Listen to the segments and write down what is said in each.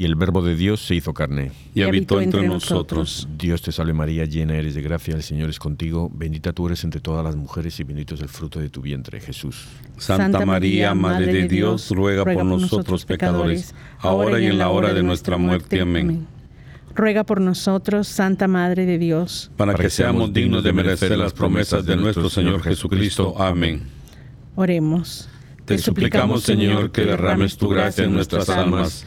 Y el Verbo de Dios se hizo carne. Y habitó entre nosotros. Dios te salve María, llena eres de gracia, el Señor es contigo. Bendita tú eres entre todas las mujeres y bendito es el fruto de tu vientre, Jesús. Santa María, Madre de Dios, ruega por nosotros pecadores, ahora y en la hora de nuestra muerte. Amén. Ruega por nosotros, Santa Madre de Dios, Para que seamos dignos de merecer las promesas de nuestro Señor Jesucristo. Amén. oremos. Te suplicamos, Señor, que derrames tu gracia en nuestras almas,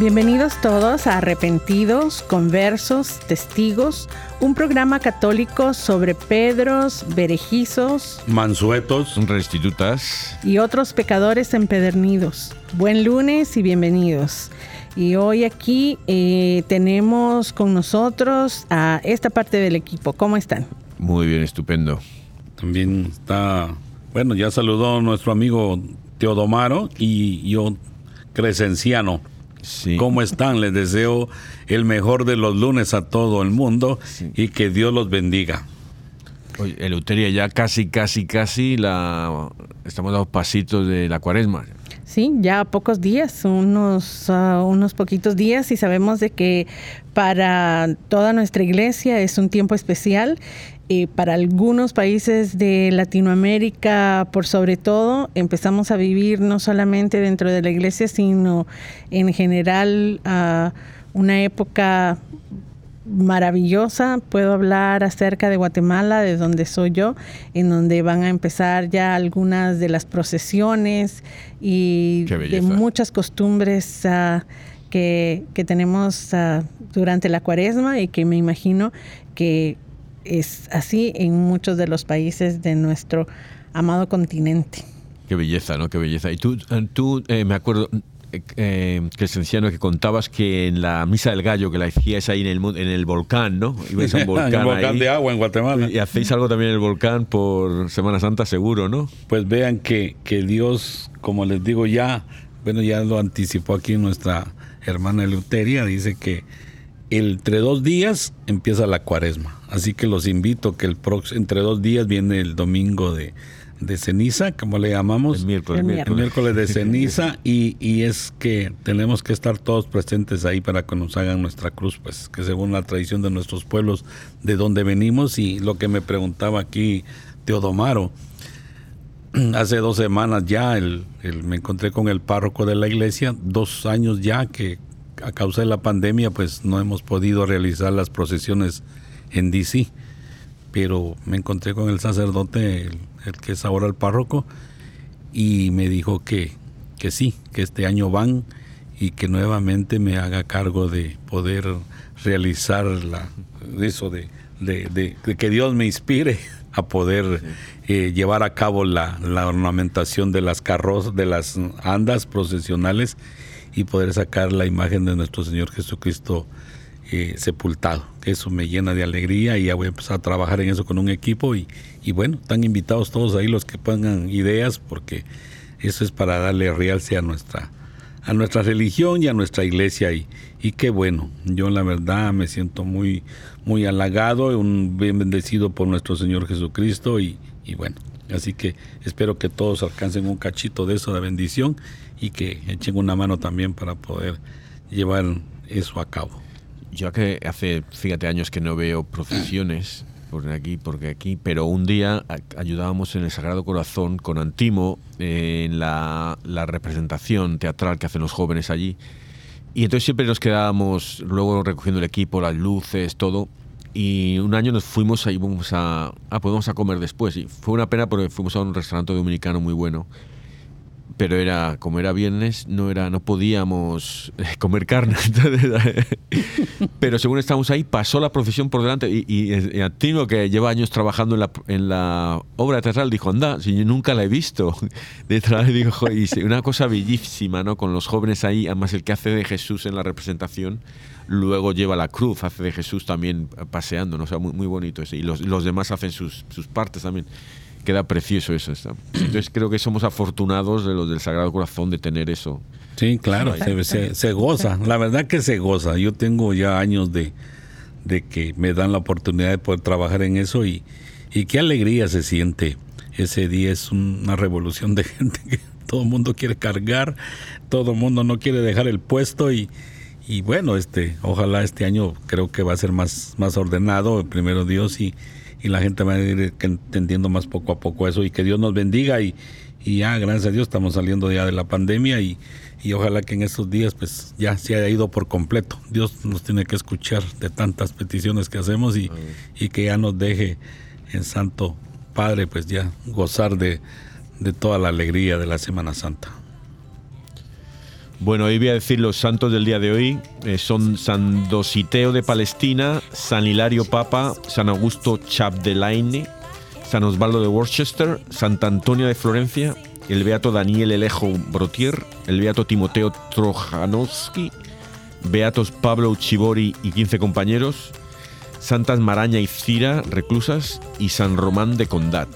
Bienvenidos todos a Arrepentidos, Conversos, Testigos, un programa católico sobre Pedros, Berejizos Mansuetos, Restitutas. y otros pecadores empedernidos. Buen lunes y bienvenidos. Y hoy aquí eh, tenemos con nosotros a esta parte del equipo. ¿Cómo están? Muy bien, estupendo. también está, bueno, ya saludó nuestro amigo Teodomaro y yo, Crescenciano. Sí. ¿Cómo están? Les deseo el mejor de los lunes a todo el mundo y que Dios los bendiga. Oye, Eleuteria, ya casi, casi, casi la estamos a dos pasitos de la cuaresma. Sí, ya pocos días, unos, ah, unos poquitos días y sabemos de que para toda nuestra iglesia es un tiempo especial. Eh, para algunos países de Latinoamérica, por sobre todo, empezamos a vivir no solamente dentro de la iglesia, sino en general una época maravillosa. Puedo hablar acerca de Guatemala, de donde soy yo, en donde van a empezar ya algunas de las procesiones y de muchas costumbres ah, que, que tenemos ah, durante la cuaresma y que me imagino que es así en muchos de los países de nuestro amado continente. Qué belleza, ¿no? Qué belleza. Y tú, eh, tú eh, me acuerdo, eh, eh, Crescenciano, que contabas que en la misa del gallo que la hacías ahí en el, en el volcán, ¿no? Ibais a un volcán, el volcán ahí. de agua en Guatemala. Y hacéis algo también en el volcán por Semana Santa, seguro, ¿no? Pues vean que, que Dios, como les digo ya, bueno, ya lo anticipó aquí nuestra hermana Eleuteria, dice que entre dos días empieza la cuaresma. Así que los invito que el prox- entre dos días viene el domingo de, de ceniza, como le llamamos. El miércoles. El el miércoles. miércoles de ceniza y, y es que tenemos que estar todos presentes ahí para que nos hagan nuestra cruz, pues que según la tradición de nuestros pueblos de donde venimos y lo que me preguntaba aquí Teodomaro, hace dos semanas ya el, el- me encontré con el párroco de la iglesia, dos años ya que a causa de la pandemia pues no hemos podido realizar las procesiones en DC, pero me encontré con el sacerdote, el, el que es ahora el párroco, y me dijo que, que sí, que este año van y que nuevamente me haga cargo de poder realizar la, eso de, de- de- de que Dios me inspire a poder eh, llevar a cabo la, la ornamentación de las carrozas, de las andas procesionales y poder sacar la imagen de nuestro Señor Jesucristo eh, sepultado. Eso me llena de alegría y ya voy a empezar a trabajar en eso con un equipo y, y bueno, están invitados todos ahí los que pongan ideas porque eso es para darle realce a nuestra a nuestra religión y a nuestra iglesia y, y qué bueno, yo la verdad me siento muy muy halagado, un bien bendecido por nuestro Señor Jesucristo y, y bueno, Así que espero que todos alcancen un cachito de eso de bendición y que echen una mano también para poder llevar eso a cabo. Yo que hace, fíjate, años que no veo procesiones por aquí, porque aquí, pero un día ayudábamos en el Sagrado Corazón con Antimo en la, la representación teatral que hacen los jóvenes allí. Y entonces siempre nos quedábamos luego recogiendo el equipo, las luces, todo. Y un año nos fuimos ahí, vamos a, ah, pues a comer después. Y fue una pena porque fuimos a un restaurante dominicano muy bueno pero era como era viernes no era no podíamos eh, comer carne. Pero según estábamos ahí pasó la procesión por delante y, y, Antino que lleva años trabajando en la, en la obra teatral dijo anda si yo nunca la he visto detrás dijo y una cosa bellísima no con los jóvenes ahí además el que hace de Jesús en la representación luego lleva la cruz hace de Jesús también paseando no o muy bonito ese y los, los demás hacen sus, sus partes también queda precioso eso. Entonces creo que somos afortunados de los del Sagrado Corazón de tener eso. Sí, claro, se, goza. La verdad que se goza. Yo tengo ya años de, de que me dan la oportunidad de poder trabajar en eso y, y qué alegría se siente. Ese día es una revolución de gente que todo el mundo quiere cargar, todo el mundo no quiere dejar el puesto y, y bueno, este, ojalá este año creo que va a ser más, más ordenado, primero Dios, y, y la gente va a ir entendiendo más poco a poco eso y que Dios nos bendiga y, y ya, gracias a Dios, estamos saliendo ya de la pandemia y, y ojalá que en estos días pues ya se haya ido por completo. Dios nos tiene que escuchar de tantas peticiones que hacemos y, y que ya nos deje en Santo Padre pues ya gozar de, de toda la alegría de la Semana Santa. Bueno, hoy voy a decir los santos del día de hoy. Eh, son San Dositeo de Palestina, San Hilario Papa, San Augusto Chapdelaine, San Osvaldo de Worcester, Santa Antonia de Florencia, el Beato Daniel Elejo Brotier, el Beato Timoteo Trojanowski, Beatos Pablo Uchibori y 15 compañeros, Santas Maraña y Cira, reclusas, y San Román de Condat.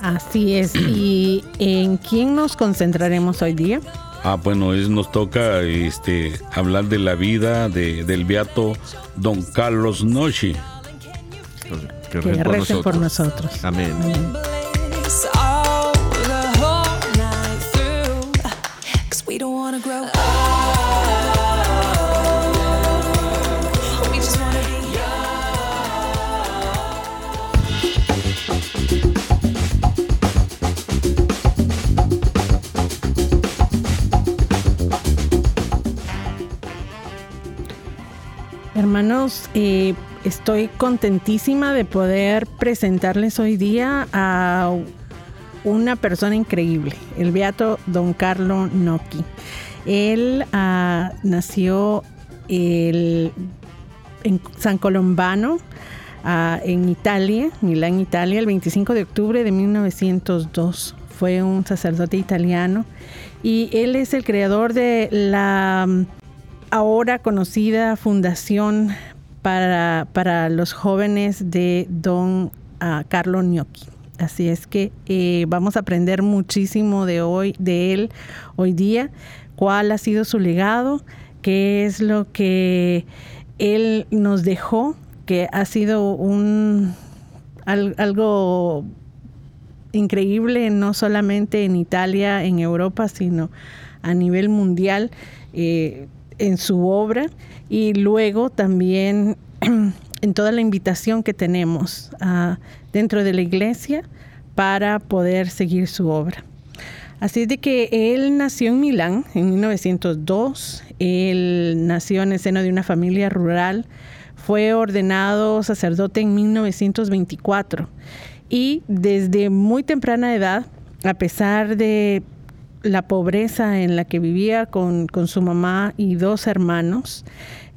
Así es. ¿Y en quién nos concentraremos hoy día? Ah, bueno, es, nos toca este, hablar de la vida de, del beato Don Carlos Nochi. Que, que por, nosotros. por nosotros. Amén. Amén. Hermanos, estoy contentísima de poder presentarles hoy día a una persona increíble, el beato Don Carlo Nocchi. Él ah, nació en San Colombano, ah, en Italia, Milán, Italia, el 25 de octubre de 1902. Fue un sacerdote italiano y él es el creador de la ahora conocida Fundación para, para los Jóvenes de Don ah, Carlo Gnocchi. Así es que eh, vamos a aprender muchísimo de hoy, de él hoy día, cuál ha sido su legado, qué es lo que él nos dejó, que ha sido un algo increíble, no solamente en Italia, en Europa, sino a nivel mundial. Eh, en su obra y luego también en toda la invitación que tenemos ah, dentro de la iglesia para poder seguir su obra. Así de que él nació en Milán en 1902, él nació en el seno de una familia rural, fue ordenado sacerdote en 1924 y desde muy temprana edad, a pesar de la pobreza en la que vivía con, su mamá y dos hermanos.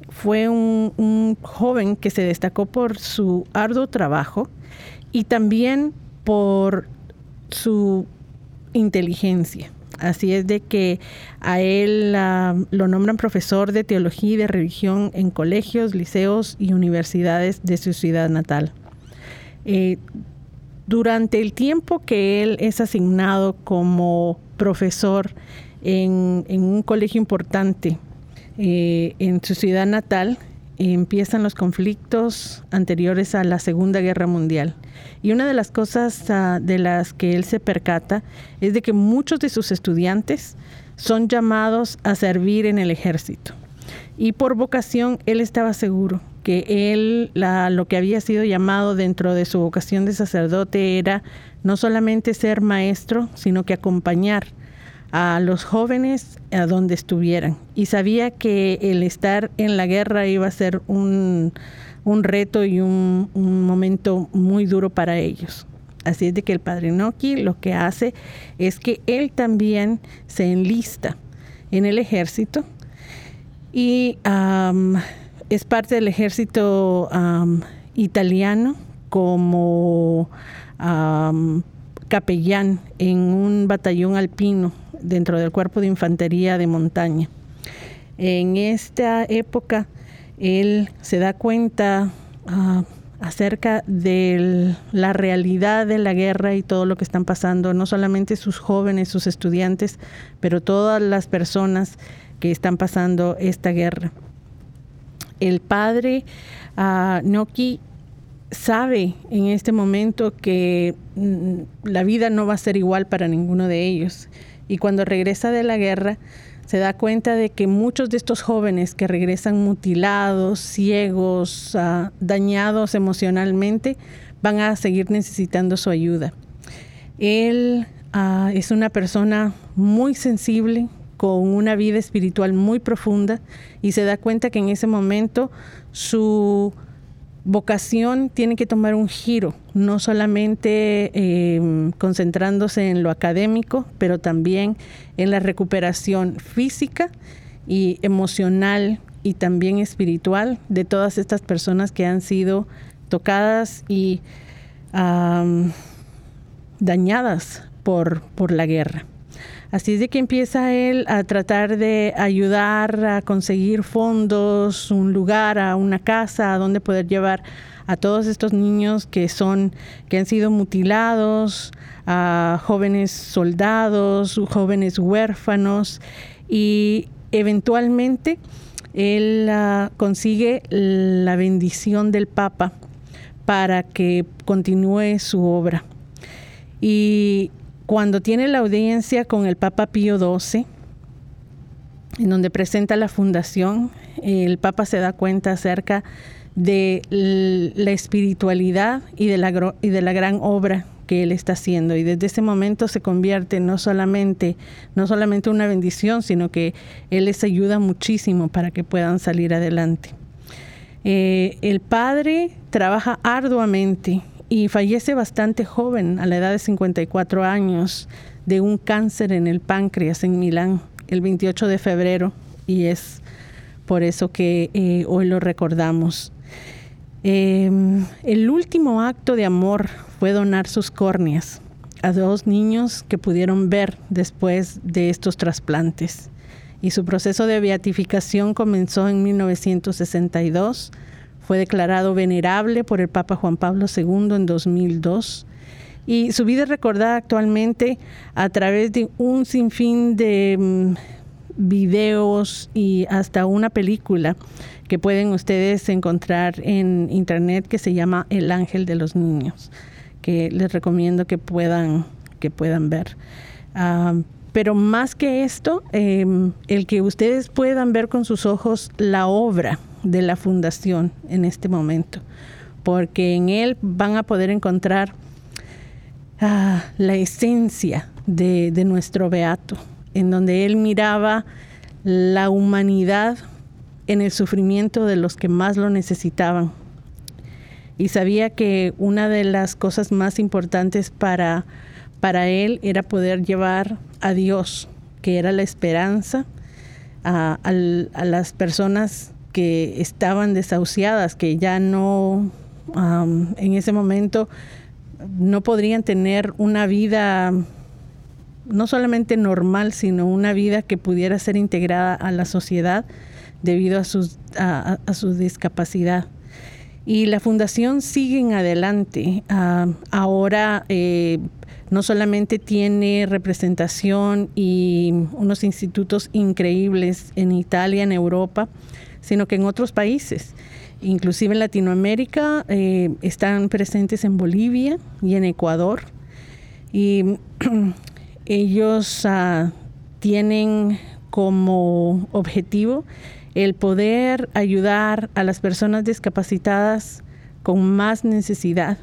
Fue un, joven que se destacó por su arduo trabajo y también por su inteligencia. Así es de que a él lo nombran profesor de teología y de religión en colegios, liceos y universidades de su ciudad natal. Eh, durante el tiempo que él es asignado como profesor en, un colegio importante eh, en su ciudad natal, empiezan los conflictos anteriores a la Segunda Guerra Mundial. Y una de las cosas ah, de las que él se percata es de que muchos de sus estudiantes son llamados a servir en el ejército. Y por vocación él estaba seguro que él lo que había sido llamado dentro de su vocación de sacerdote era no solamente ser maestro, sino que acompañar a los jóvenes a donde estuvieran. Y sabía que el estar en la guerra iba a ser un, reto y un, momento muy duro para ellos. Así es de que el padre Noki lo que hace es que él también se enlista en el ejército y es parte del ejército italiano como capellán en un batallón alpino dentro del cuerpo de infantería de montaña. En esta época él se da cuenta ah, acerca de la realidad de la guerra y todo lo que están pasando, no solamente sus jóvenes, sus estudiantes, pero todas las personas que están pasando esta guerra. El padre uh, Noki sabe en este momento que mm, la vida no va a ser igual para ninguno de ellos. Y cuando regresa de la guerra, se da cuenta de que muchos de estos jóvenes que regresan mutilados, ciegos, ah, dañados emocionalmente, van a seguir necesitando su ayuda. Él ah, es una persona muy sensible, con una vida espiritual muy profunda y se da cuenta que en ese momento su vocación tiene que tomar un giro, no solamente em, concentrándose en lo académico, pero también en la recuperación física y emocional y también espiritual de todas estas personas que han sido tocadas y dañadas por, por la guerra. Así es de que empieza él a tratar de ayudar a conseguir fondos, un lugar, a una casa, a donde poder llevar a todos estos niños que son que han sido mutilados, a jóvenes soldados, jóvenes huérfanos y eventualmente él ah, consigue la bendición del Papa para que continúe su obra. Y cuando tiene la audiencia con el Papa Pío XII, en donde presenta la fundación, el Papa se da cuenta acerca de la espiritualidad y de la, y de la gran obra que él está haciendo. Y desde ese momento se convierte no solamente no solamente una bendición sino que él les ayuda muchísimo para que puedan salir adelante. Eh, el padre trabaja arduamente y fallece bastante joven, a la edad de 54 años, de un cáncer en el páncreas en Milán, el 28 de febrero, y es por eso que eh, hoy lo recordamos. Em, el último acto de amor fue donar sus córneas a dos niños que pudieron ver después de estos trasplantes. Y su proceso de beatificación comenzó en 1962 fue declarado venerable por el Papa Juan Pablo II en 2002 y su vida es recordada actualmente a través de un sinfín de mm, videos y hasta una película que pueden ustedes encontrar en internet que se llama El Ángel de los Niños, que les recomiendo que puedan, que puedan ver. Ah, pero más que esto, em, el que ustedes puedan ver con sus ojos la obra de la fundación en este momento, porque en él van a poder encontrar ah, la esencia de, de nuestro beato, en donde él miraba la humanidad en el sufrimiento de los que más lo necesitaban. Y sabía que una de las cosas más importantes para, para él era poder llevar a Dios, que era la esperanza, a, a las personas que estaban desahuciadas, que ya no, en ese momento, no podrían tener una vida no solamente normal, sino una vida que pudiera ser integrada a la sociedad debido a, a, su discapacidad. Y la fundación sigue en adelante. Ah, ahora eh, no solamente tiene representación y unos institutos increíbles en Italia, en Europa, sino que en otros países. Inclusive en Latinoamérica eh, están presentes en Bolivia y en Ecuador. Y ellos ah, tienen como objetivo el poder ayudar a las personas discapacitadas con más necesidad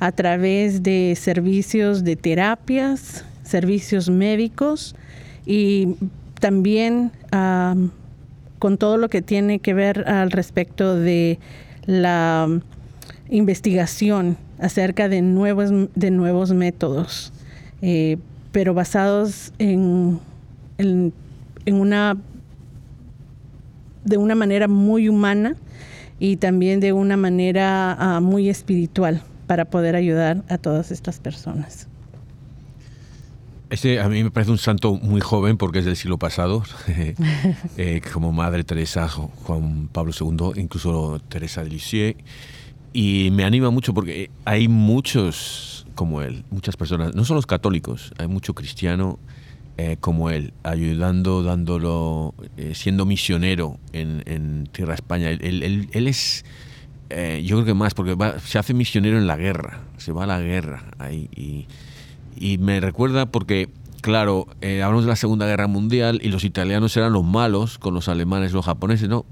a través de servicios de terapias, servicios médicos y también con todo lo que tiene que ver al respecto de la investigación acerca de nuevos, de nuevos métodos, eh, pero basados en, en, una de una manera muy humana y también de una manera ah, muy espiritual para poder ayudar a todas estas personas. Este a mí me parece un santo muy joven porque es del siglo pasado, eh, como Madre Teresa, Juan Pablo II, incluso Teresa de Lisieux. Y me anima mucho porque hay muchos como él, muchas personas, no solo los católicos, hay mucho cristiano eh, como él, ayudando, dándolo, eh, siendo misionero en, Tierra España. Él, es, eh, yo creo que más, porque se hace misionero en la guerra, se va a la guerra ahí. Y, y me recuerda porque, claro, hablamos de la Segunda Guerra Mundial y los italianos eran los malos con los alemanes, los japoneses, ¿no?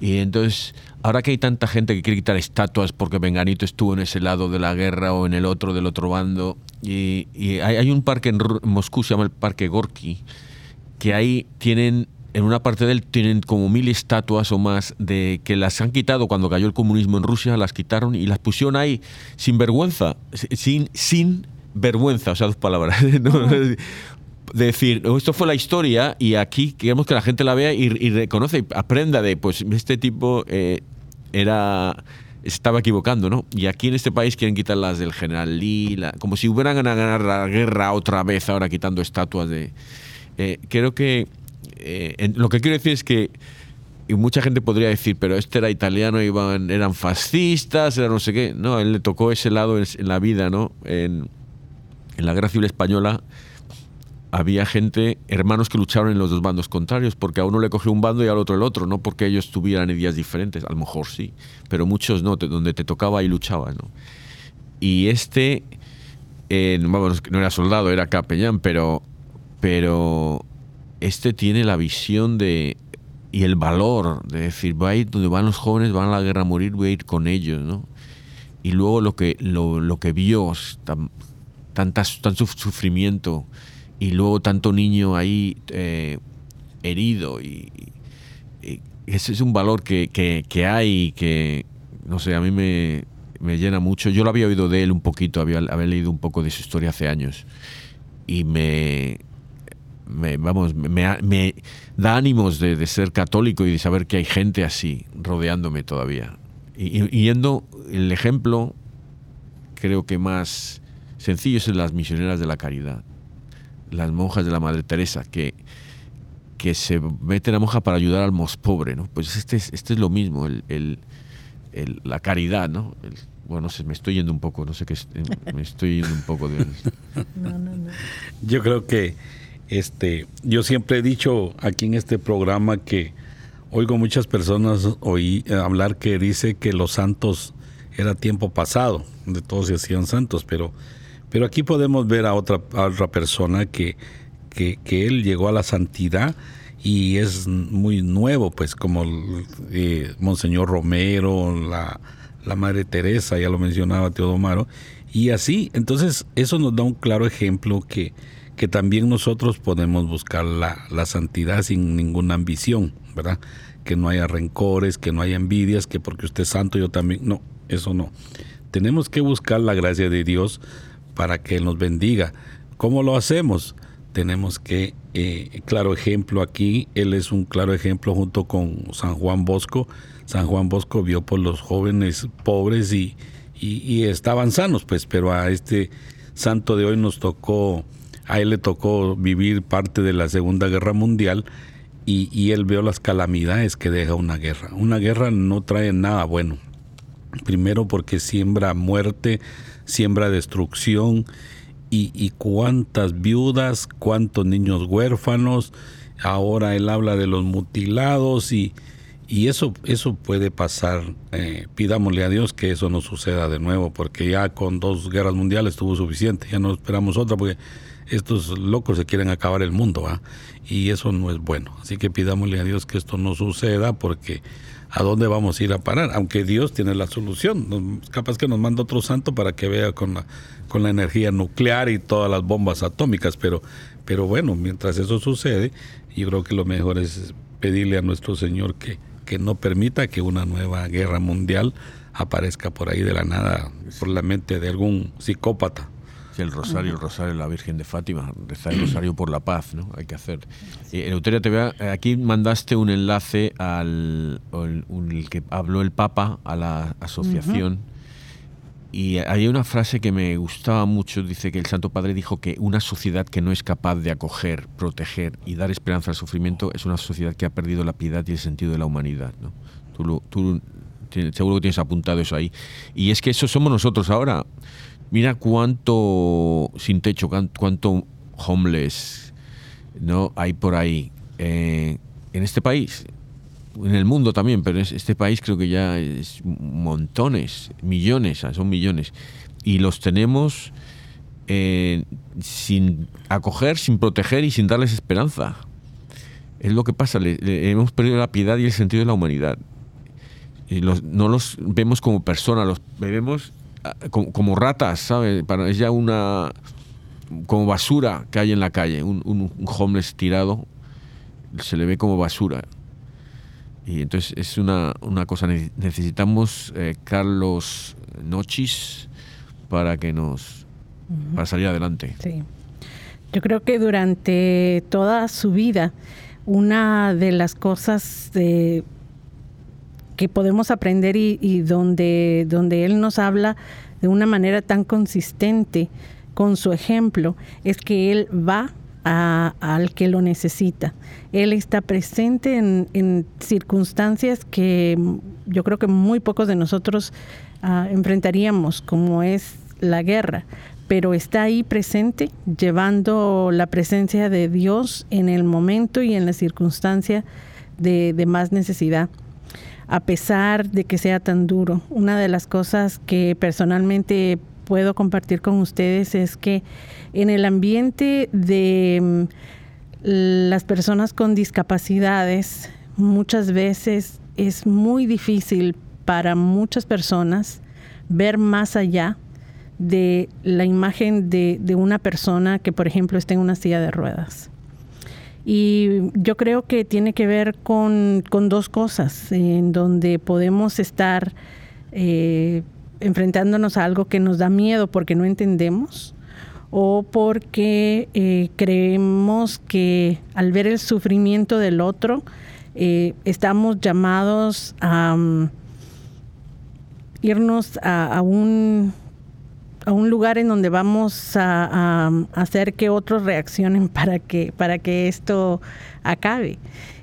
Y entonces, ahora que hay tanta gente que quiere quitar estatuas porque Benganito estuvo en ese lado de la guerra o en el otro del otro bando, y, hay, un parque en Moscú, se llama el Parque Gorky, que ahí tienen, en una parte de él, tienen como mil estatuas o más de que las han quitado cuando cayó el comunismo en Rusia, las quitaron y las pusieron ahí sin vergüenza, sin, sin vergüenza, o sea, dos palabras. decir, oh, esto fue la historia y aquí queremos que la gente la vea y, reconoce y aprenda de, pues este tipo eh, era estaba equivocando, ¿no? Y aquí en este país quieren quitar las del general Lee, como si hubieran a ganar la guerra otra vez ahora quitando estatuas de... Eh, creo que eh, lo que quiero decir es que y mucha gente podría decir, pero este era italiano, iban, eran fascistas, era no sé qué. No, él le tocó ese lado en, la vida, ¿no? En, en la guerra civil española había gente, hermanos que lucharon en los dos bandos contrarios, porque a uno le cogió un bando y al otro el otro, no porque ellos tuvieran ideas diferentes, a lo mejor sí, pero muchos no, donde te tocaba y luchabas, ¿no? Y este, vamos, no era soldado, era capellán, pero, pero este tiene la visión de y el valor de decir, ir donde van los jóvenes, van a la guerra a morir, voy a ir con ellos, ¿no? Y luego lo que, lo, lo que vio, tantas, tan sufrimiento, y luego tanto niño ahí eh, herido y, ese es un valor que, que, hay y que, no sé, a mí me, me, llena mucho. Yo lo había oído de él un poquito, había, había leído un poco de su historia hace años y me, vamos, me, da ánimos de, de, ser católico y de saber que hay gente así rodeándome todavía. Y, y yendo el ejemplo, creo que más sencillo es en las misioneras de la caridad las monjas de la Madre Teresa, que, que se meten a monja para ayudar al más pobre, ¿no? Pues este es, este es lo mismo, el, la caridad, ¿no? bueno, me estoy yendo un poco, no sé qué, me estoy yendo un poco de... Yo creo que este, yo siempre he dicho aquí en este programa que oigo muchas personas oí, eh, hablar que dice que los santos era tiempo pasado, de todos se hacían santos, pero pero aquí podemos ver a otra, otra persona que, que, él llegó a la santidad y es muy nuevo, pues como eh, Monseñor Romero, la, la, Madre Teresa, ya lo mencionaba Teodomaro, y así, entonces eso nos da un claro ejemplo que, que también nosotros podemos buscar la, la santidad sin ninguna ambición, ¿verdad? Que no haya rencores, que no haya envidias, que porque usted es santo yo también, no, eso no. Tenemos que buscar la gracia de Dios para que nos bendiga. ¿Cómo lo hacemos? Tenemos que, eh, claro ejemplo aquí, él es un claro ejemplo junto con San Juan Bosco. San Juan Bosco vio por los jóvenes pobres y, y, estaban sanos, pues, pero a este santo de hoy nos tocó, a él le tocó vivir parte de la Segunda Guerra Mundial y, y él vio las calamidades que deja una guerra. Una guerra no trae nada bueno. Primero porque siembra muerte, siembra destrucción y, y cuántas viudas, cuántos niños huérfanos. Ahora él habla de los mutilados y, y eso, eso puede pasar. Eh, pidámosle a Dios que eso no suceda de nuevo, porque ya con dos guerras mundiales estuvo suficiente, ya no esperamos otra, porque estos locos se quieren acabar el mundo, ¿va? Y eso no es bueno. Así que pidámosle a Dios que esto no suceda, porque ¿a dónde vamos a ir a parar? Aunque Dios tiene la solución. Capaz que nos manda otro santo para que vea con la, con la energía nuclear y todas las bombas atómicas, pero, pero bueno, mientras eso sucede, yo creo que lo mejor es pedirle a nuestro Señor que que no permita que una nueva guerra mundial aparezca por ahí de la nada, por la mente de algún psicópata. El rosario, el rosario de la Virgen de Fátima, rezar el rosario por la paz, ¿no? Hay que hacer. Eh, Euteria TV, eh, aquí mandaste un enlace al el, que habló el Papa a la asociación. Y hay una frase que me gustaba mucho, dice que el Santo Padre dijo que una sociedad que no es capaz de acoger, proteger y dar esperanza al sufrimiento es una sociedad que ha perdido la piedad y el sentido de la humanidad. ¿no? Tú, tú seguro que tienes apuntado eso ahí. Y es que eso somos nosotros ahora. Mira cuánto sin techo, cuánto homeless no hay por ahí eh, en este país en el mundo también, pero en este país creo que ya es montones, millones, son millones. Y los tenemos eh, sin acoger, sin proteger y sin darles esperanza. Es lo que pasa, hemos perdido la piedad y el sentido de la humanidad. Y no los vemos como personas, los vemos como, ratas, ¿sabes? Para, es ya una. como basura que hay en la calle. Un, un homeless tirado se le ve como basura. Y entonces es una, una cosa, necesitamos eh, Carlos Nochis para que nos, para salir adelante. Sí. Yo creo que durante toda su vida, una de las cosas de, que podemos aprender y, y, donde, donde él nos habla de una manera tan consistente con su ejemplo, es que él va al que lo necesita. Él está presente en, circunstancias que yo creo que muy pocos de nosotros ah, enfrentaríamos, como es la guerra, pero está ahí presente, llevando la presencia de Dios en el momento y en la circunstancia de más necesidad a pesar de que sea tan duro. Una de las cosas que personalmente puedo compartir con ustedes es que en el ambiente de mm, las personas con discapacidades, muchas veces es muy difícil para muchas personas ver más allá de la imagen de, una persona que, por ejemplo, está en una silla de ruedas. Y yo creo que tiene que ver con, dos cosas, en donde podemos estar eh, enfrentándonos a algo que nos da miedo porque no entendemos o porque eh, creemos que al ver el sufrimiento del otro eh, estamos llamados a mm, irnos a, un a un lugar en donde vamos a, hacer que otros reaccionen para que para que esto acabe.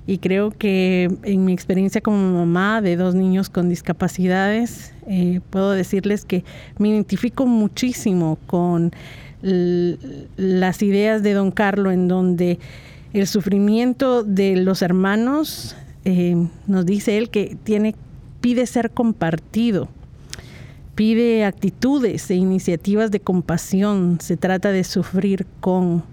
Y creo que en mi experiencia como mamá de dos niños con discapacidades, eh, puedo decirles que me identifico muchísimo con las ideas de don Carlos en donde el sufrimiento de los hermanos, eh, nos dice él que tiene, pide ser compartido, pide actitudes e iniciativas de compasión, se trata de sufrir con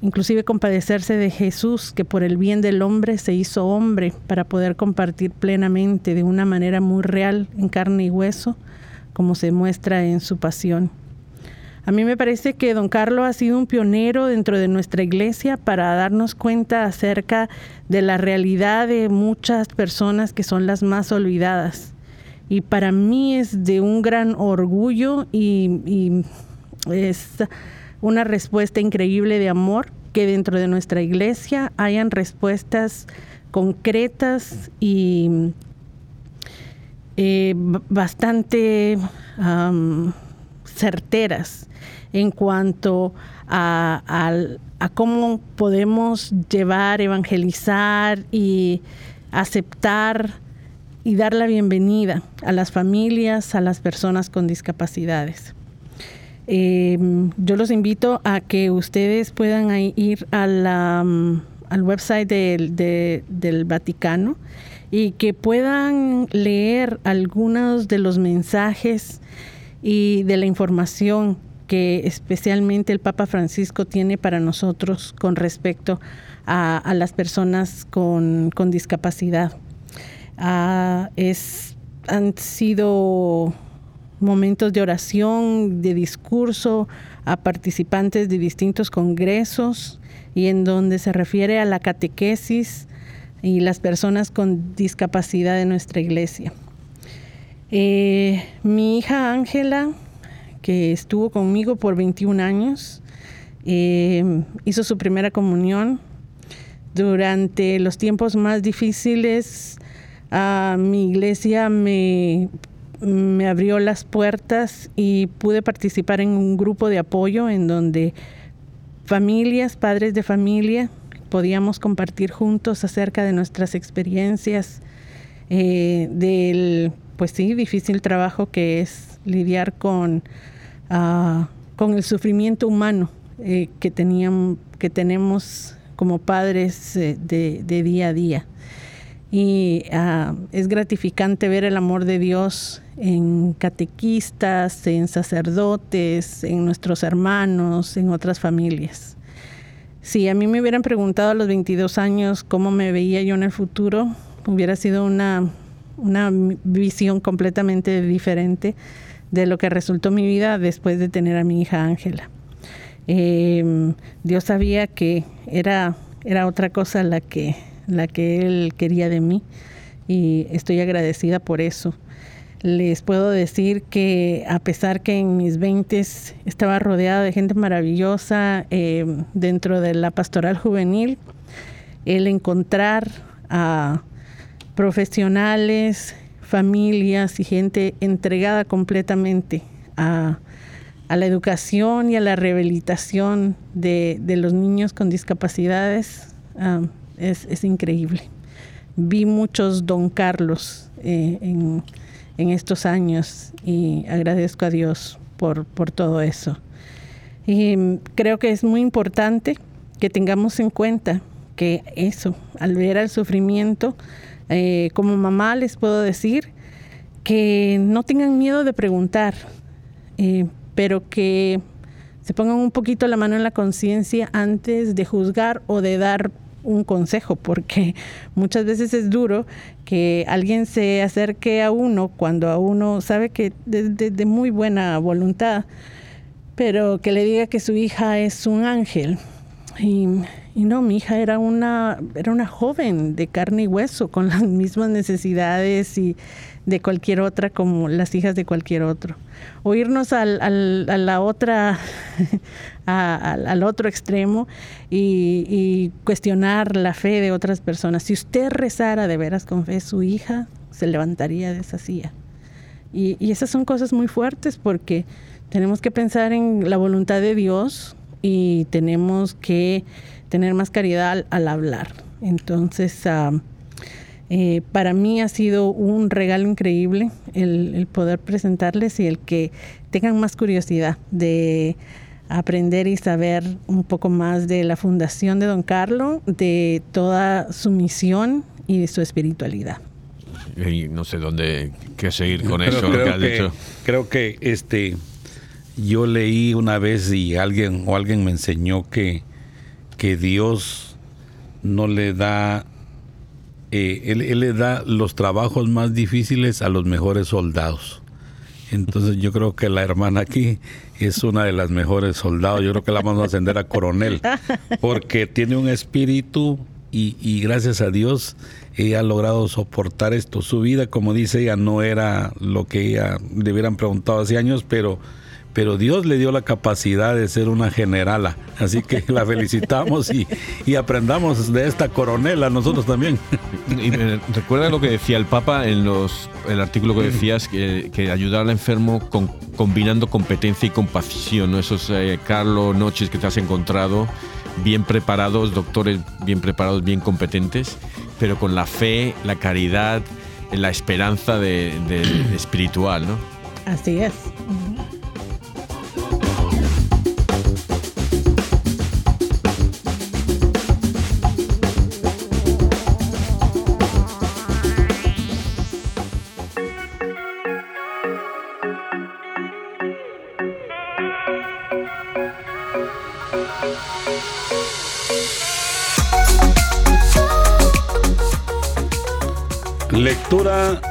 inclusive compadecerse de Jesús, que por el bien del hombre se hizo hombre para poder compartir plenamente de una manera muy real en carne y hueso, como se muestra en su pasión. A mí me parece que don Carlos ha sido un pionero dentro de nuestra iglesia para darnos cuenta acerca de la realidad de muchas personas que son las más olvidadas. Y para mí es de un gran orgullo y, es una respuesta increíble de amor, que dentro de nuestra iglesia hayan respuestas concretas y eh, bastante certeras en cuanto a, cómo podemos llevar, evangelizar y aceptar y dar la bienvenida a las familias, a las personas con discapacidades. Em, yo los invito a que ustedes puedan ir mm, al website del Vaticano y que puedan leer algunos de los mensajes y de la información que especialmente el Papa Francisco tiene para nosotros con respecto a, las personas con, discapacidad. Ah, es, han sido momentos de oración, de discurso a participantes de distintos congresos y en donde se refiere a la catequesis y las personas con discapacidad de nuestra iglesia. Eh, mi hija Ángela, que estuvo conmigo por 21 años, eh, hizo su primera comunión durante los tiempos más difíciles. A mi iglesia me me abrió las puertas y pude participar en un grupo de apoyo en donde familias, padres de familia, podíamos compartir juntos acerca de nuestras experiencias eh, del, pues sí, difícil trabajo que es lidiar con, ah, con el sufrimiento humano eh, que, teníamos, que tenemos como padres eh, de, día a día. Y ah, es gratificante ver el amor de Dios en catequistas, en sacerdotes, en nuestros hermanos, en otras familias. Si a mí me hubieran preguntado a los 22 años cómo me veía yo en el futuro, hubiera sido una, una visión completamente diferente de lo que resultó mi vida después de tener a mi hija Ángela. Em, Dios sabía que era, era otra cosa la que, la que Él quería de mí y estoy agradecida por eso. Les puedo decir que a pesar que en mis 20 estaba rodeada de gente maravillosa eh, dentro de la pastoral juvenil, el encontrar a profesionales, familias y gente entregada completamente a, la educación y a la rehabilitación de, los niños con discapacidades es, increíble. Vi muchos don Carlos eh, en en estos años y agradezco a Dios por, por todo eso. Y creo que es muy importante que tengamos en cuenta que eso, al ver el sufrimiento, eh, como mamá les puedo decir que no tengan miedo de preguntar, eh, pero que se pongan un poquito la mano en la conciencia antes de juzgar o de dar un consejo, porque muchas veces es duro que alguien se acerque a uno cuando a uno sabe que de, muy buena voluntad, pero que le diga que su hija es un ángel. Y, y, no, mi hija era una, era una joven de carne y hueso, con las mismas necesidades y de cualquier otra como las hijas de cualquier otro. O irnos al, al, a la otra, al otro extremo y, cuestionar la fe de otras personas. Si usted rezara de veras con fe, su hija se levantaría de esa silla. Y, y esas son cosas muy fuertes porque tenemos que pensar en la voluntad de Dios y tenemos que tener más caridad al, hablar. Entonces, ah, eh, para mí ha sido un regalo increíble el, poder presentarles y el que tengan más curiosidad de aprender y saber un poco más de la fundación de Don Carlos, de toda su misión y de su espiritualidad. Y no sé dónde qué seguir con eso creo que, Creo que este yo leí una vez y alguien o alguien me enseñó que, que Dios no le da eh, él, le da los trabajos más difíciles a los mejores soldados. Entonces yo creo que la hermana aquí es una de las mejores soldados. Yo creo que la vamos a ascender a coronel porque tiene un espíritu y, y, gracias a Dios ella ha logrado soportar esto. Su vida, como dice ella, no era lo que ella le hubieran preguntado hace años, pero pero Dios le dio la capacidad de ser una generala. Así que la felicitamos y, aprendamos de esta coronela nosotros también. Y recuerda lo que decía el Papa en los, el artículo que decías, que, ayudar al enfermo con, combinando competencia y compasión. ¿no? Esos eh, Carlos Noches que te has encontrado, bien preparados, doctores bien preparados, bien competentes, pero con la fe, la caridad, la esperanza de, espiritual, ¿no? Así es.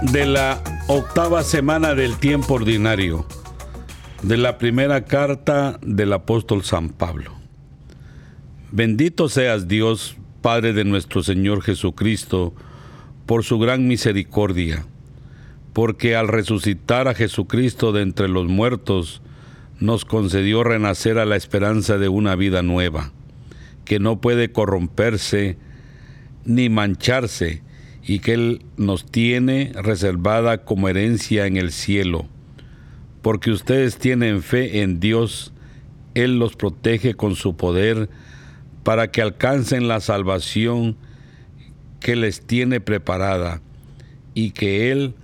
De la octava semana del tiempo ordinario de la primera carta del apóstol San Pablo. Bendito seas Dios, Padre de nuestro Señor Jesucristo, por su gran misericordia, porque al resucitar a Jesucristo de entre los muertos, nos concedió renacer a la esperanza de una vida nueva, que no puede corromperse ni mancharse, y que Él nos tiene reservada como herencia en el cielo. Porque ustedes tienen fe en Dios, Él los protege con su poder para que alcancen la salvación que les tiene preparada y que Él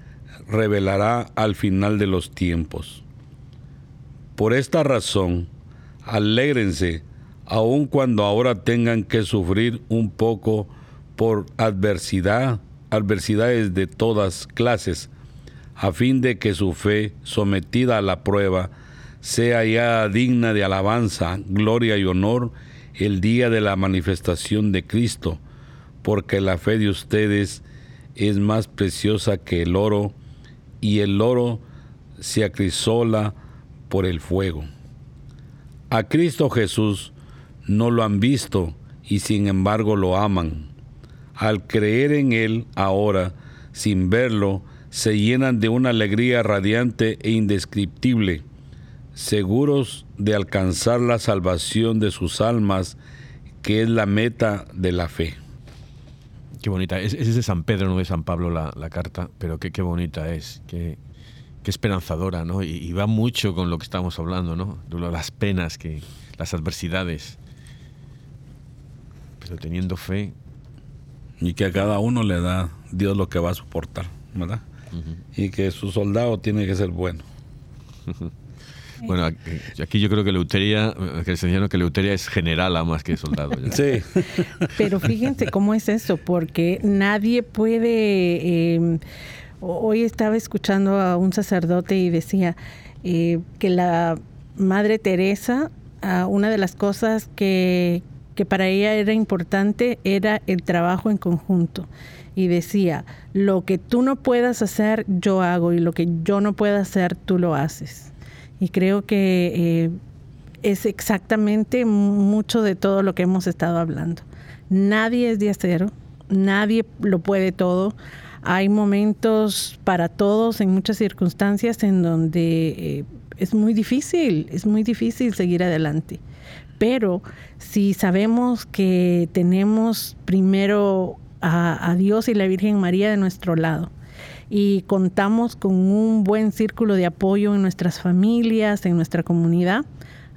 revelará al final de los tiempos. Por esta razón, alégrense, aun cuando ahora tengan que sufrir un poco por adversidad adversidades de todas clases, a fin de que su fe, sometida a la prueba, sea ya digna de alabanza, gloria y honor el día de la manifestación de Cristo, porque la fe de ustedes es más preciosa que el oro, y el oro se acrisola por el fuego. A Cristo Jesús no lo han visto y sin embargo lo aman al creer en Él ahora, sin verlo, se llenan de una alegría radiante e indescriptible, seguros de alcanzar la salvación de sus almas, que es la meta de la fe. Qué bonita. Es, es de San Pedro, no de San Pablo la, carta, pero qué, qué bonita es, qué, qué esperanzadora, ¿no? Y, va mucho con lo que estamos hablando, ¿no? Las penas, que, las adversidades. Pero teniendo fe, y que a cada uno le da Dios lo que va a soportar, ¿verdad? Y que su soldado tiene que ser bueno. Bueno, aquí yo creo que Leuteria, que el que Leuteria es general más que soldado. Sí. Pero fíjense cómo es eso, porque nadie puede... Em, hoy estaba escuchando a un sacerdote y decía eh, que la Madre Teresa, una de las cosas que, que para ella era importante era el trabajo en conjunto. Y decía, lo que tú no puedas hacer, yo hago, y lo que yo no pueda hacer, tú lo haces. Y creo que eh, es exactamente mucho de todo lo que hemos estado hablando. Nadie es de acero, nadie lo puede todo. Hay momentos para todos en muchas circunstancias en donde eh, es muy difícil, es muy difícil seguir adelante. Pero si sabemos que tenemos primero a, Dios y la Virgen María de nuestro lado y contamos con un buen círculo de apoyo en nuestras familias, en nuestra comunidad,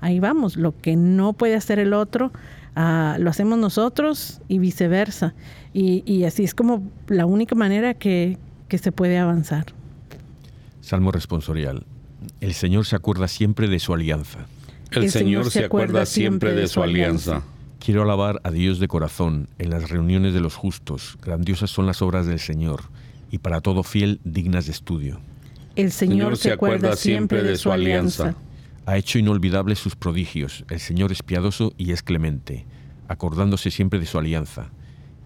ahí vamos. Lo que no puede hacer el otro, ah, lo hacemos nosotros y viceversa. Y, así es como la única manera que, que se puede avanzar. Salmo responsorial. El Señor se acuerda siempre de su alianza. El, Señor, se acuerda siempre de su alianza. Quiero alabar a Dios de corazón en las reuniones de los justos. Grandiosas son las obras del Señor y para todo fiel dignas de estudio. El Señor se acuerda siempre de su alianza. Ha hecho inolvidables sus prodigios. El Señor es piadoso y es clemente, acordándose siempre de su alianza.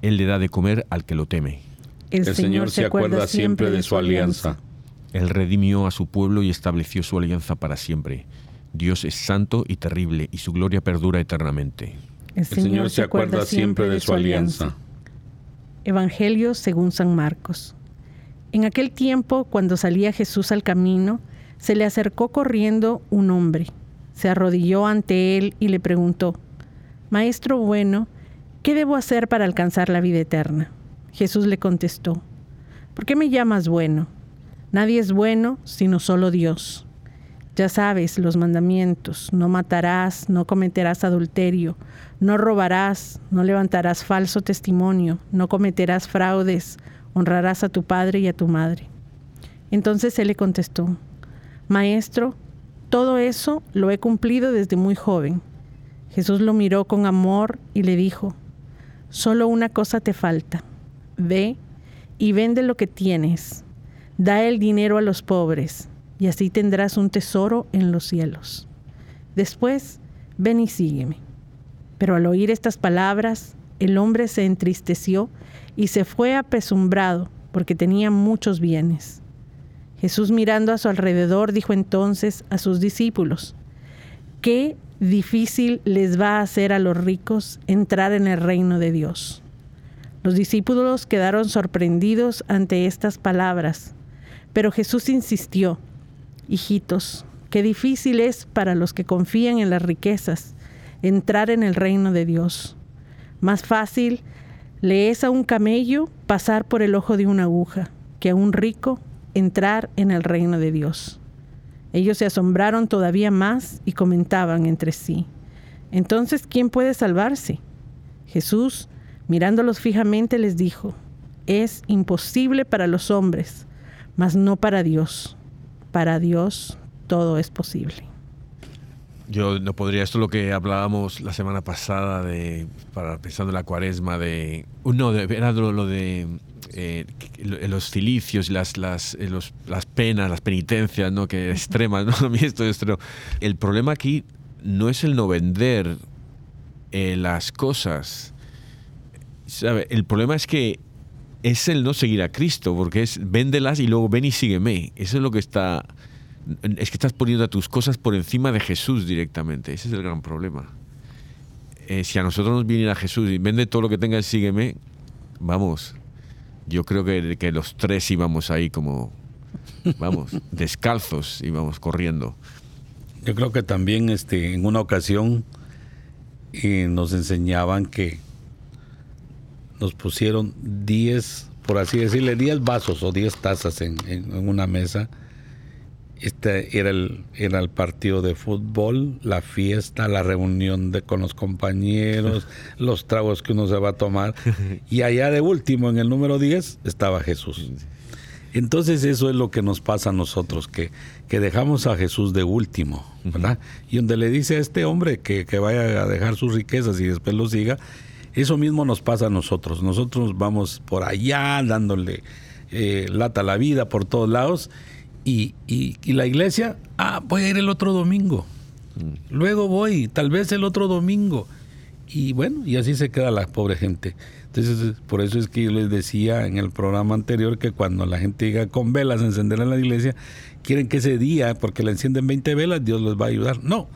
Él le da de comer al que lo teme. El, Señor se acuerda siempre de su alianza. Él redimió a su pueblo y estableció su alianza para siempre Dios es santo y terrible y su gloria perdura eternamente. El Señor, se acuerda siempre de su alianza. Evangelio según San Marcos. En aquel tiempo, cuando salía Jesús al camino, se le acercó corriendo un hombre. Se arrodilló ante él y le preguntó, Maestro bueno, ¿qué debo hacer para alcanzar la vida eterna? Jesús le contestó, ¿por qué me llamas bueno? Nadie es bueno sino solo Dios. Ya sabes los mandamientos, no matarás, no cometerás adulterio, no robarás, no levantarás falso testimonio, no cometerás fraudes, honrarás a tu padre y a tu madre. Entonces él le contestó, Maestro, todo eso lo he cumplido desde muy joven. Jesús lo miró con amor y le dijo, Solo una cosa te falta. Ve y vende lo que tienes. Da el dinero a los pobres, y así tendrás un tesoro en los cielos. Después, ven y sígueme. Pero al oír estas palabras, el hombre se entristeció y se fue apesumbrado porque tenía muchos bienes. Jesús mirando a su alrededor dijo entonces a sus discípulos, qué difícil les va a hacer a los ricos entrar en el reino de Dios. Los discípulos quedaron sorprendidos ante estas palabras, pero Jesús insistió, hijitos, qué difícil es para los que confían en las riquezas entrar en el reino de Dios. Más fácil le es a un camello pasar por el ojo de una aguja que a un rico entrar en el reino de Dios. Ellos se asombraron todavía más y comentaban entre sí, entonces, ¿quién puede salvarse? Jesús, mirándolos fijamente, les dijo, es imposible para los hombres, mas no para Dios. Para Dios todo es posible. Yo no podría, esto es lo que hablábamos la semana pasada de, para pensando en la cuaresma, de, uh, no, de, era lo, de eh, los cilicios, las, las, eh, las penas, las penitencias, ¿no? Que extremas, ¿no? esto, esto, El problema aquí no es el no vender eh, las cosas, ¿sabe? El problema es que es el no seguir a Cristo, porque es véndelas y luego ven y sígueme. Eso es lo que está es que estás poniendo tus cosas por encima de Jesús directamente. Ese es el gran problema. Eh, si a nosotros nos viniera Jesús y vende todo lo que tengas, sígueme, vamos. Yo creo que, que los tres íbamos ahí como, vamos, descalzos, íbamos corriendo. Yo creo que también este, en una ocasión eh, nos enseñaban que nos pusieron 10, por así decirle, 10 vasos o 10 tazas en, en una mesa este era el, era el partido de fútbol, la fiesta, la reunión de, con los compañeros, los tragos que uno se va a tomar. Y allá de último, en el número 10, estaba Jesús. Entonces eso es lo que nos pasa a nosotros, que, que dejamos a Jesús de último, ¿verdad? Y donde le dice a este hombre que, que vaya a dejar sus riquezas y después lo siga, eso mismo nos pasa a nosotros. Nosotros vamos por allá dándole eh, lata a la vida por todos lados y, y, la iglesia, ah, voy a ir el otro domingo. Mm. Luego voy, tal vez el otro domingo. Y bueno, y así se queda la pobre gente. Entonces, por eso es que yo les decía en el programa anterior que cuando la gente llega con velas a encender en la iglesia, quieren que ese día, porque le encienden 20 velas, Dios les va a ayudar. No,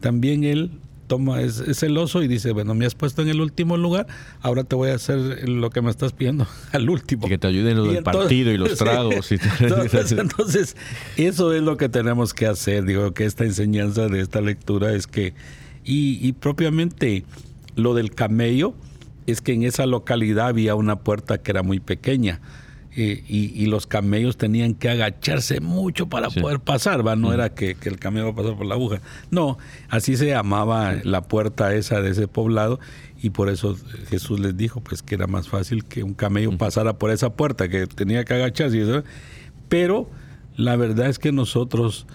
también Él toma, es, celoso y dice, bueno, me has puesto en el último lugar, ahora te voy a hacer lo que me estás pidiendo al último. Y que te ayuden los del partido y los tragos. entonces, eso es lo que tenemos que hacer. Digo que esta enseñanza de esta lectura es que, y, y propiamente lo del camello, es que en esa localidad había una puerta que era muy pequeña y, los camellos tenían que agacharse mucho para poder pasar, ¿va? No era que, el camello va a pasar por la aguja. No, así se llamaba la puerta esa de ese poblado y por eso Jesús les dijo pues que era más fácil que un camello pasara por esa puerta, que tenía que agacharse. Pero la verdad es que nosotros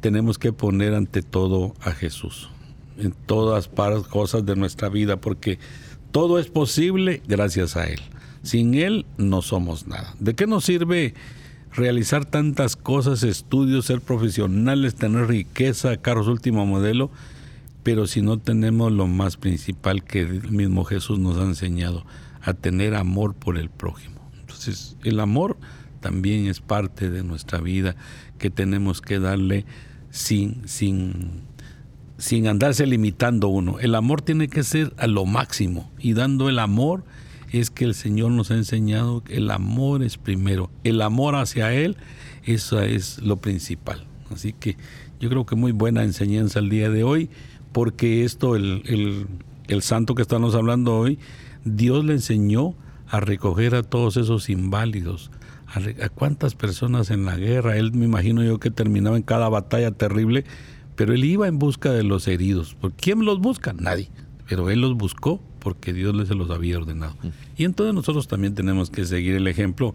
tenemos que poner ante todo a Jesús en todas cosas de nuestra vida porque todo es posible gracias a Él. Sin Él no somos nada. ¿De qué nos sirve realizar tantas cosas, estudios, ser profesionales, tener riqueza, carros último modelo, pero si no tenemos lo más principal que el mismo Jesús nos ha enseñado, a tener amor por el prójimo? Entonces, el amor también es parte de nuestra vida que tenemos que darle sin, sin, sin andarse limitando uno. El amor tiene que ser a lo máximo y dando el amor es que el Señor nos ha enseñado que el amor es primero. El amor hacia Él, eso es lo principal. Así que yo creo que muy buena enseñanza el día de hoy, porque esto, el, el, santo que estamos hablando hoy, Dios le enseñó a recoger a todos esos inválidos, a, a, cuántas personas en la guerra, él me imagino yo que terminaba en cada batalla terrible, pero él iba en busca de los heridos. ¿Por quién los busca? Nadie, pero él los buscó porque Dios les se los había ordenado. Y entonces nosotros también tenemos que seguir el ejemplo.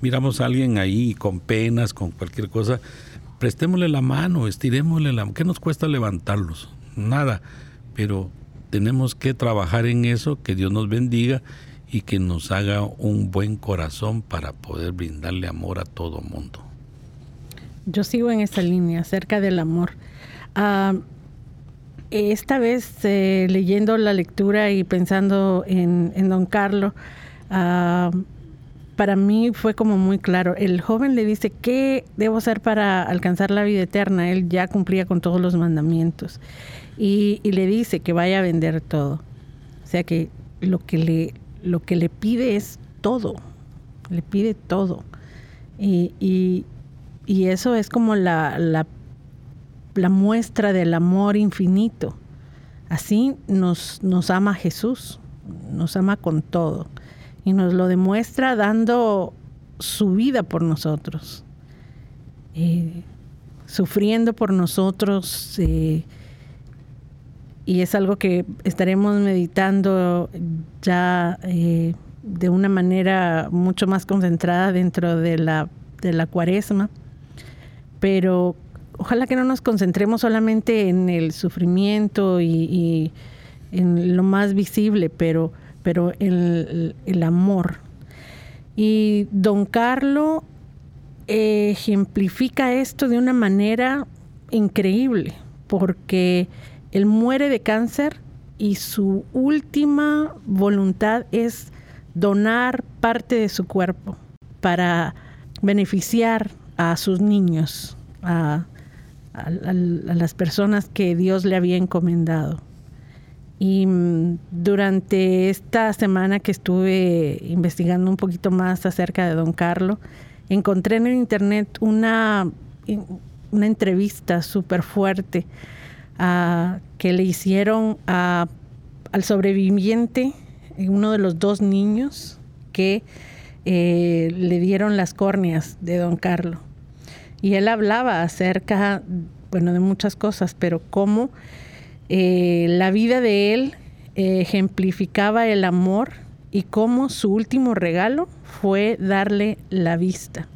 Miramos a alguien ahí con penas, con cualquier cosa, prestémosle la mano, estirémosle la mano. ¿Qué nos cuesta levantarlos? Nada. Pero tenemos que trabajar en eso, que Dios nos bendiga y que nos haga un buen corazón para poder brindarle amor a todo mundo. Yo sigo en esa línea acerca del amor. Ah, esta vez eh, leyendo la lectura y pensando en, don Carlos, ah, para mí fue como muy claro. El joven le dice, ¿qué debo hacer para alcanzar la vida eterna? Él ya cumplía con todos los mandamientos. Y, le dice que vaya a vender todo. O sea que lo que le, lo que le pide es todo. Le pide todo. Y, y, eso es como la, la la muestra del amor infinito. Así nos, nos ama Jesús, nos ama con todo y nos lo demuestra dando su vida por nosotros, eh, sufriendo por nosotros. Eh, y es algo que estaremos meditando ya eh, de una manera mucho más concentrada dentro de la, de la cuaresma. Pero ojalá que no nos concentremos solamente en el sufrimiento y, en lo más visible, pero, pero en el, amor. Y don Carlo ejemplifica esto de una manera increíble, porque él muere de cáncer y su última voluntad es donar parte de su cuerpo para beneficiar a sus niños, a, a, las personas que Dios le había encomendado. Y mm, durante esta semana que estuve investigando un poquito más acerca de Don Carlos, encontré en el internet una, una entrevista súper fuerte ah, que le hicieron al sobreviviente, uno de los dos niños que eh, le dieron las córneas de Don Carlos. Y él hablaba acerca, bueno, de muchas cosas, pero cómo eh, la vida de él eh, ejemplificaba el amor y cómo su último regalo fue darle la vista.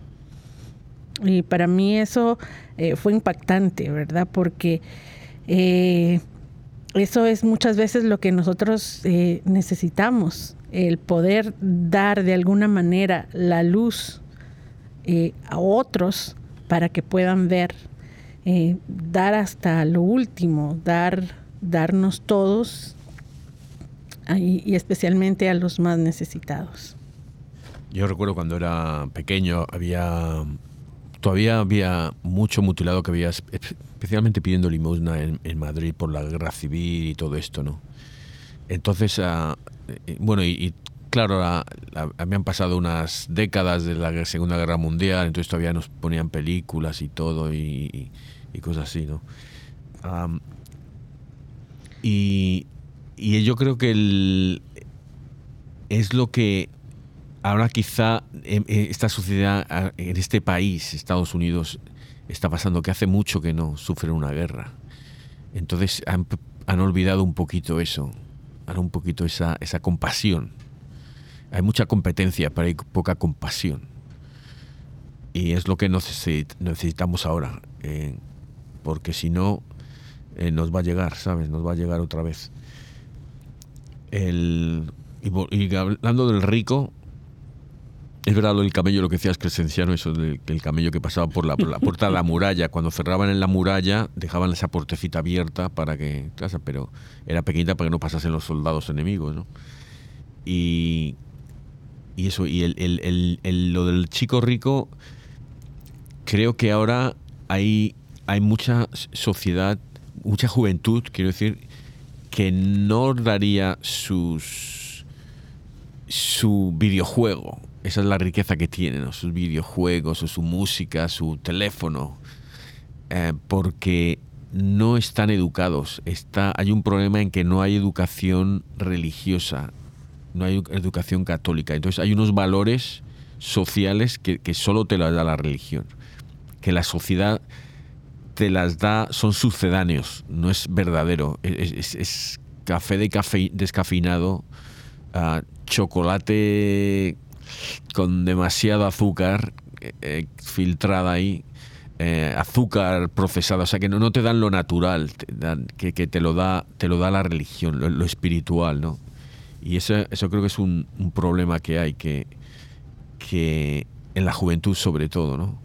Y para mí eso eh, fue impactante, ¿verdad? Porque eso es muchas veces lo que nosotros necesitamos, el poder dar de alguna manera la luz a otros para que puedan ver, eh, dar hasta lo último, dar, darnos todos y, especialmente a los más necesitados. Yo recuerdo cuando era pequeño, había todavía había mucho mutilado que había, especialmente pidiendo limosna en, Madrid por la guerra civil y todo esto, ¿no? Entonces, eh, bueno, y, claro, habían pasado unas décadas de la Segunda Guerra Mundial, entonces todavía nos ponían películas y todo y, cosas así, ¿no? y, yo creo que es lo que ahora quizá esta sociedad, en este país, Estados Unidos, está pasando, que hace mucho que no sufre una guerra. Entonces han, han olvidado un poquito eso, han un poquito esa, esa compasión hay mucha competencia, pero hay poca compasión. Y es lo que necesitamos ahora, eh, porque si no, eh, nos va a llegar, ¿sabes? Nos va a llegar otra vez. El, y, hablando del rico, es verdad lo del camello, lo que decías Crescenciano, eso del el camello que pasaba por la, puerta de la muralla. Cuando cerraban en la muralla, dejaban esa puertecita abierta para que. Pero era pequeñita para que no pasasen los soldados enemigos, ¿no? Y, y eso, y el, lo del chico rico, creo que ahora hay, hay mucha sociedad, mucha juventud, quiero decir, que no daría sus su videojuego. Esa es la riqueza que tiene, sus videojuegos, o su música, su teléfono, eh, porque no están educados. Está, hay un problema en que no hay educación religiosa no hay educación católica. Entonces hay unos valores sociales que, solo te las da la religión, que la sociedad te las da, son sucedáneos, no es verdadero. Es, café de café descafeinado, ah, chocolate con demasiado azúcar eh, eh, filtrada ahí, eh, azúcar procesado, o sea que no, no te dan lo natural, que, te lo da, te lo da la religión, lo, espiritual, ¿no? Y eso, eso creo que es un, problema que hay, que, que en la juventud sobre todo, ¿no?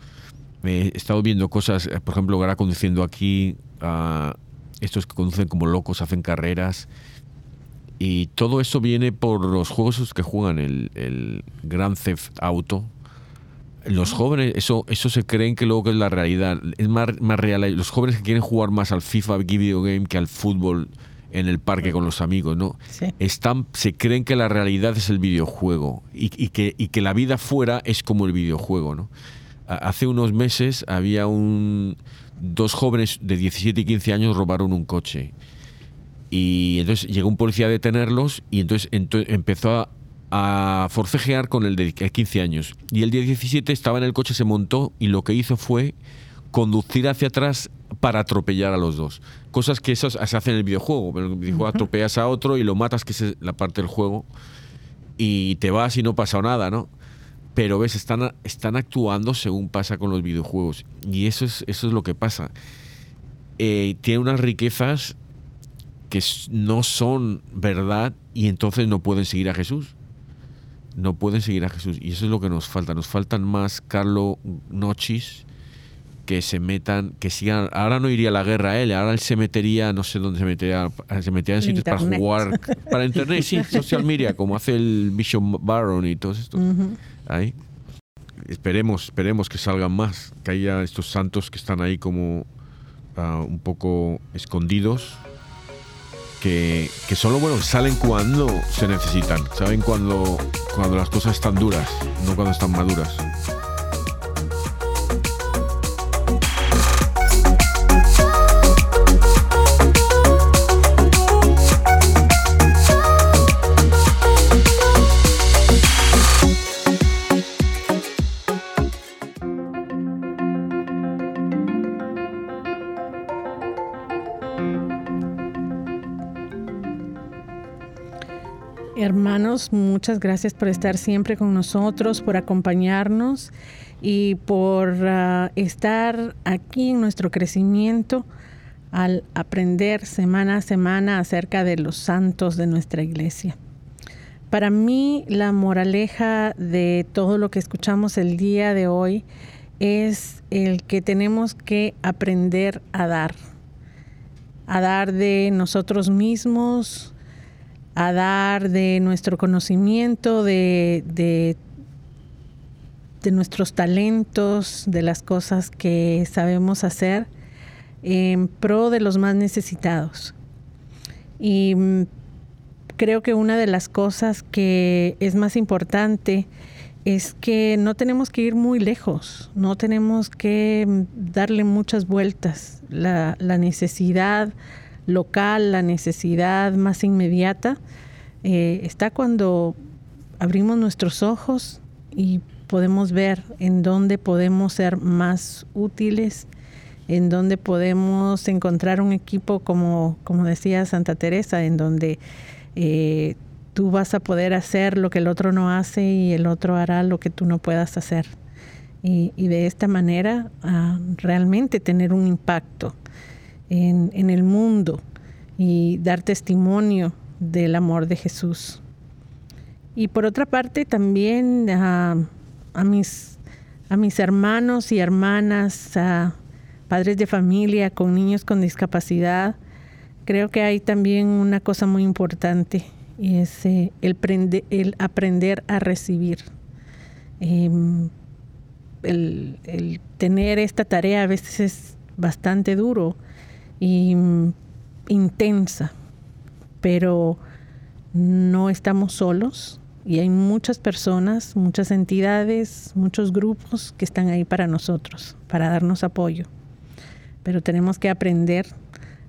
He estado viendo cosas, por ejemplo, ahora conduciendo aquí, a estos que conducen como locos, hacen carreras, y todo eso viene por los juegos que juegan, el, el Grand Theft Auto, los jóvenes, eso, eso se creen que luego que es la realidad. Es más, más real. Los jóvenes que quieren jugar más al FIFA video game que al fútbol en el parque con los amigos, ¿no? Están, se creen que la realidad es el videojuego y, que, y que la vida fuera es como el videojuego, ¿no? Hace unos meses había un, dos jóvenes de 17 y 15 años robaron un coche. Y entonces llegó un policía a detenerlos y entonces, entonces empezó a, a forcejear con el de 15 años. Y el día 17 estaba en el coche, se montó y lo que hizo fue conducir hacia atrás para atropellar a los dos. Cosas que eso se hace en el videojuego. Pero dijo, atropellas a otro y lo matas, que es la parte del juego, y te vas y no pasa nada, ¿no? Pero ves, están, están actuando según pasa con los videojuegos. Y eso es, eso es lo que pasa. Eh, tiene unas riquezas que no son verdad y entonces no pueden seguir a Jesús no pueden seguir a Jesús. Y eso es lo que nos falta. Nos faltan más Carlo Nochis que se metan, que sigan. Ahora no iría a la guerra él, ahora él se metería, no sé dónde se metería, se metería en sitios para jugar, para internet, sí, social media, como hace el Bishop Baron y todos estos. Ahí. Esperemos, esperemos que salgan más, que haya estos santos que están ahí como ah, un poco escondidos que, que solo bueno, salen cuando se necesitan, saben cuando, cuando las cosas están duras, no cuando están maduras. Hermanos, muchas gracias por estar siempre con nosotros, por acompañarnos y por ah, estar aquí en nuestro crecimiento al aprender semana a semana acerca de los santos de nuestra iglesia. Para mí, la moraleja de todo lo que escuchamos el día de hoy es el que tenemos que aprender a dar, a dar de nosotros mismos, a dar de nuestro conocimiento, de, de, nuestros talentos, de las cosas que sabemos hacer en pro de los más necesitados. Y mm, creo que una de las cosas que es más importante es que no tenemos que ir muy lejos, no tenemos que mm, darle muchas vueltas. La, la necesidad local, la necesidad más inmediata, eh, está cuando abrimos nuestros ojos y podemos ver en dónde podemos ser más útiles, en dónde podemos encontrar un equipo como, como decía Santa Teresa, en donde eh, tú vas a poder hacer lo que el otro no hace y el otro hará lo que tú no puedas hacer. Y, de esta manera ah, realmente tener un impacto en, el mundo y dar testimonio del amor de Jesús. Y por otra parte también a, mis, a mis hermanos y hermanas, a padres de familia con niños con discapacidad, creo que hay también una cosa muy importante y es eh, el, el, aprender a recibir. Em, el, tener esta tarea a veces es bastante duro y intensa, pero no estamos solos y hay muchas personas, muchas entidades, muchos grupos que están ahí para nosotros, para darnos apoyo. Pero tenemos que aprender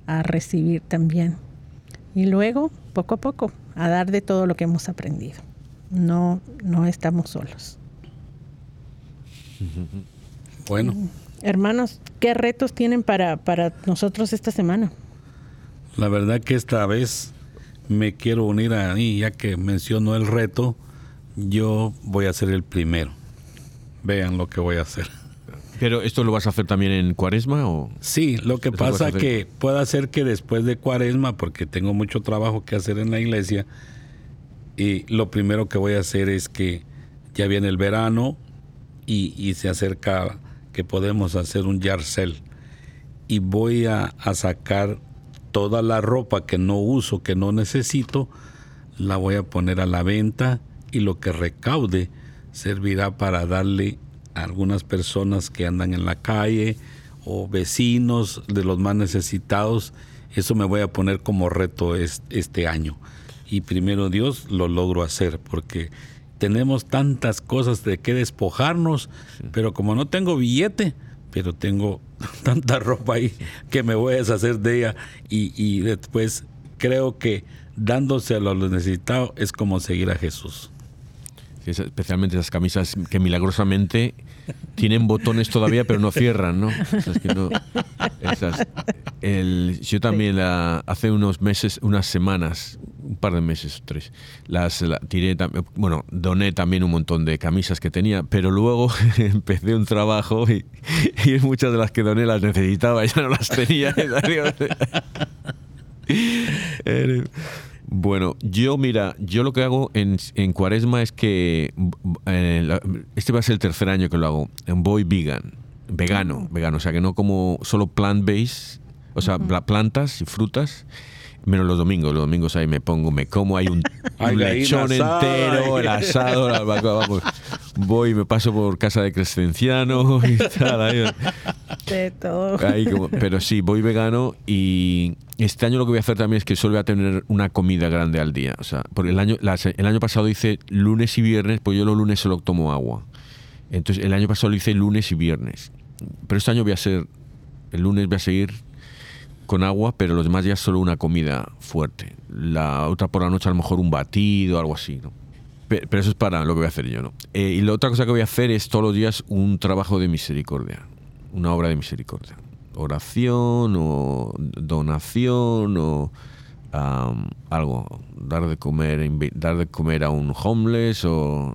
a recibir también. Y luego, poco a poco, a dar de todo lo que hemos aprendido. No, no estamos solos. Bueno. Hermanos, ¿qué retos tienen para, para nosotros esta semana? La verdad que esta vez me quiero unir a mí, ya que mencionó el reto, yo voy a ser el primero. Vean lo que voy a hacer. ¿Pero esto lo vas a hacer también en cuaresma o...? Sí, lo que pasa que puede ser que después de cuaresma, porque tengo mucho trabajo que hacer en la iglesia, y lo primero que voy a hacer es que ya viene el verano y, se acerca que podemos hacer un yarcel. Y voy a, a sacar toda la ropa que no uso, que no necesito, la voy a poner a la venta y lo que recaude servirá para darle a algunas personas que andan en la calle o vecinos de los más necesitados. Eso me voy a poner como reto este año. Y primero Dios lo logro hacer porque tenemos tantas cosas de que despojarnos, pero como no tengo billete, pero tengo tanta ropa ahí que me voy a deshacer de ella. Y, y después creo que dándose a los necesitados es como seguir a Jesús. Especialmente esas camisas que milagrosamente tienen botones todavía, pero no cierran, ¿no? yo también hace unos meses, unas semanas, un par de meses, tres, las tiré, bueno, doné también un montón de camisas que tenía, pero luego empecé un trabajo y, y muchas de las que doné las necesitaba, ya no las tenía. Bueno, yo mira, yo lo que hago en, en cuaresma es que eh, este va a ser el tercer año que lo hago. Voy vegan, vegano, vegano, o sea que no como solo plant-based, o sea, plantas y frutas, menos los domingos. Los domingos ahí me pongo, me como, hay un, lechón entero, el asado, la, vamos, voy, me paso por casa de Crescenciano y tal. De todo. pero sí, voy vegano y este año lo que voy a hacer también es que solo voy a tener una comida grande al día. O sea, porque el año, el año pasado hice lunes y viernes, pues yo los lunes solo tomo agua. Entonces el año pasado lo hice lunes y viernes. Pero este año voy a ser, el lunes voy a seguir con agua, pero los demás días solo una comida fuerte. La otra por la noche a lo mejor un batido, algo así, ¿no? Pero eso es para lo que voy a hacer yo, ¿no? Eh, y la otra cosa que voy a hacer es todos los días un trabajo de misericordia, una obra de misericordia. Oración o donación o algo, dar de comer, dar de comer a un homeless o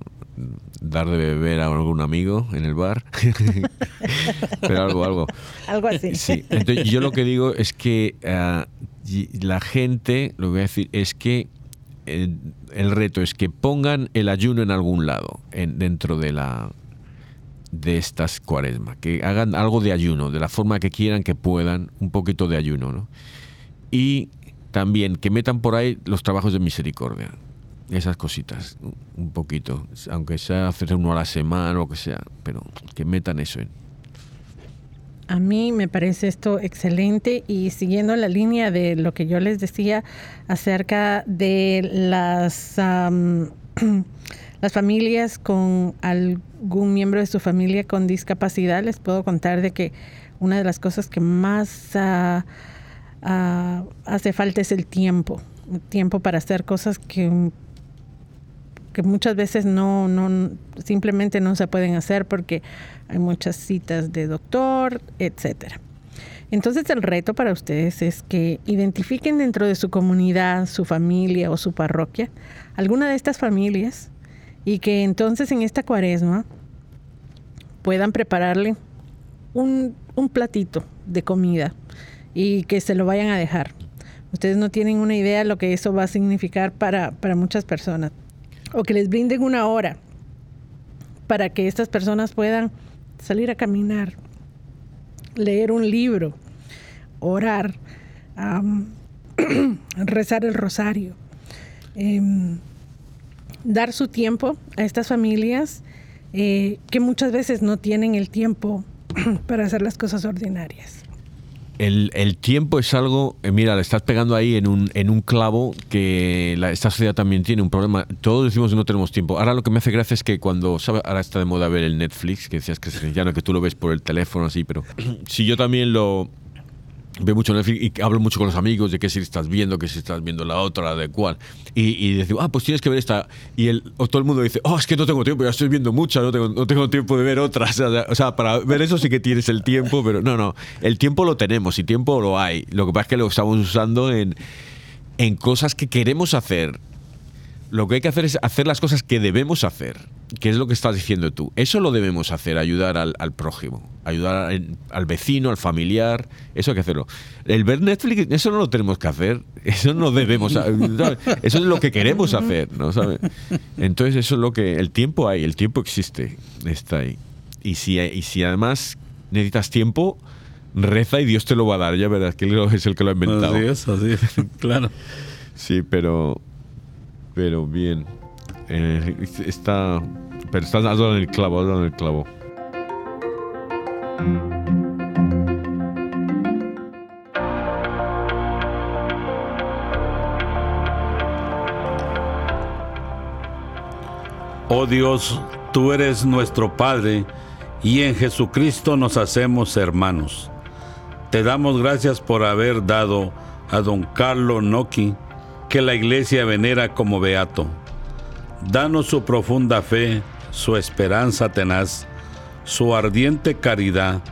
dar de beber a algún amigo en el bar. Pero algo, algo. Algo así. Sí. Entonces, yo lo que digo es que ah, la gente, lo que voy a decir, es que el, reto es que pongan el ayuno en algún lado, en, dentro de la de estas cuaresmas, que hagan algo de ayuno, de la forma que quieran, que puedan, un poquito de ayuno, ¿no? Y también que metan por ahí los trabajos de misericordia esas cositas, un poquito, aunque sea hacer uno a la semana o lo que sea, pero que metan eso en. A mí me parece esto excelente y siguiendo la línea de lo que yo les decía acerca de las, las familias con algún miembro de su familia con discapacidad, les puedo contar de que una de las cosas que más ah, ah, hace falta es el tiempo, tiempo para hacer cosas que que muchas veces no, no, simplemente no se pueden hacer porque hay muchas citas de doctor, etcétera. Entonces el reto para ustedes es que identifiquen dentro de su comunidad, su familia o su parroquia alguna de estas familias y que entonces en esta cuaresma puedan prepararle un, un platito de comida y que se lo vayan a dejar. Ustedes no tienen una idea de lo que eso va a significar para, para muchas personas o que les brinden una hora para que estas personas puedan salir a caminar, leer un libro, orar, rezar el rosario, em, dar su tiempo a estas familias eh, que muchas veces no tienen el tiempo para hacer las cosas ordinarias. El, tiempo es algo, eh, mira, le estás pegando ahí en un, en un clavo que esta sociedad también tiene un problema. Todos decimos que no tenemos tiempo. Ahora lo que me hace gracia es que cuando, ahora está de moda ver el Netflix, que decías que es no que tú lo ves por el teléfono así, pero si yo también lo, Veo mucho Netflix y hablo mucho con los amigos de qué si estás viendo, que si estás viendo la otra, la de cuál. Y, y decimos, ah, pues tienes que ver esta. Y el, todo el mundo dice, oh, es que no tengo tiempo, ya estoy viendo mucha, no tengo, no tengo tiempo de ver otras. O sea, para ver eso sí que tienes el tiempo, pero no, no. El tiempo lo tenemos y tiempo lo hay. Lo que pasa es que lo estamos usando en en cosas que queremos hacer. Lo que hay que hacer es hacer las cosas que debemos hacer, que es lo que estás diciendo tú. Eso lo debemos hacer, ayudar al, prójimo, ayudar al, vecino, al familiar, eso hay que hacerlo. El ver Netflix, eso no lo tenemos que hacer, eso no debemos, eso es lo que queremos hacer, ¿no? Entonces eso es lo que, el tiempo hay, el tiempo existe, está ahí. Y si, y si además necesitas tiempo, reza y Dios te lo va a dar, ya verás que es el que lo ha inventado. Así es, así claro. Sí, pero, pero bien. Eh, está, pero estás dando el clavo, dando en el clavo. Oh Dios, tú eres nuestro Padre y en Jesucristo nos hacemos hermanos. Te damos gracias por haber dado a don Carlo Noki, que la iglesia venera como beato. Danos su profunda fe, su esperanza tenaz, su ardiente caridad,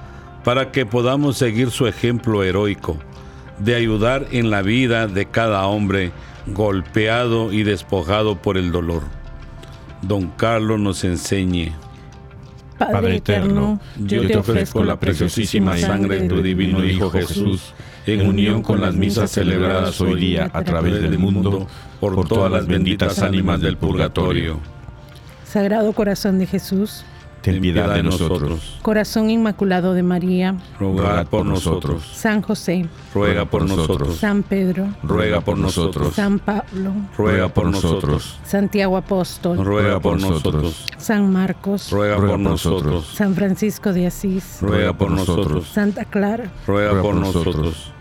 para que podamos seguir su ejemplo heroico de ayudar en la vida de cada hombre golpeado y despojado por el dolor. Don Carlos nos enseñe Padre eterno, yo te ofrezco la preciosísima sangre de tu divino Hijo Jesús, en unión con las misas celebradas hoy día a través del mundo, por todas las benditas ánimas del purgatorio. Sagrado Corazón de Jesús, ten piedad de nosotros. Corazón Inmaculado de María, ruega por nosotros. San José, ruega por nosotros. San Pedro, ruega por nosotros. San Pablo, ruega por nosotros. Santiago Apóstol, ruega por nosotros. San Marcos, ruega por nosotros. San Francisco de Asís, ruega por nosotros. Santa Clara, ruega por nosotros.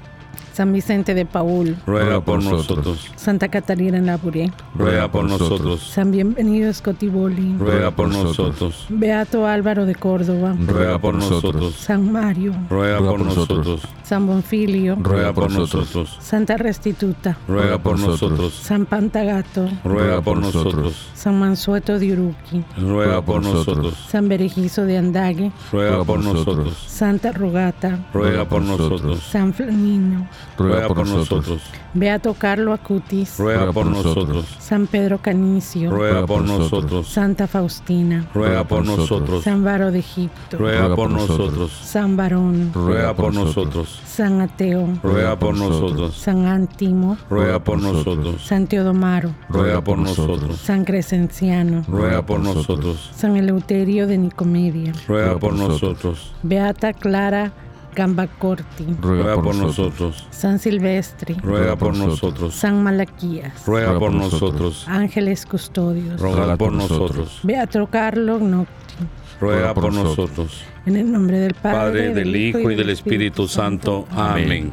San Vicente de Paul, ruega por nosotros. Santa Catarina Labouré, ruega por nosotros. San Bienvenido Scotiboli, ruega por nosotros. Beato Álvaro de Córdoba, ruega por nosotros. San Mario, ruega por nosotros. San Bonfilio, ruega por nosotros. Santa Restituta, ruega por nosotros. San Pantagato, ruega por nosotros. San Mansueto de Uruqui, ruega por nosotros. San Berejizo de Andague, ruega por nosotros. Santa Rogata, ruega por nosotros. San Flamino, ruega por nosotros. Beato Carlo Acutis, ruega por nosotros. San Pedro Canicio, ruega por nosotros. Santa Faustina, ruega por nosotros. San Varo de Egipto, ruega por nosotros. San Varón, ruega por nosotros. San Ateo, ruega por nosotros. San Antimo, ruega por nosotros. San Teodomaro, ruega por nosotros. San Crescenciano, ruega por nosotros. San Eleuterio de Nicomedia, ruega por nosotros. Beata Clara Gambacorti, ruega por nosotros. San Silvestre, ruega por nosotros. San Malaquías, ruega por nosotros. Ángeles Custodios, ruega por nosotros. Beato Carlo Nocti, ruega por nosotros. En el nombre del Padre, del Hijo y del Espíritu Santo. Amén.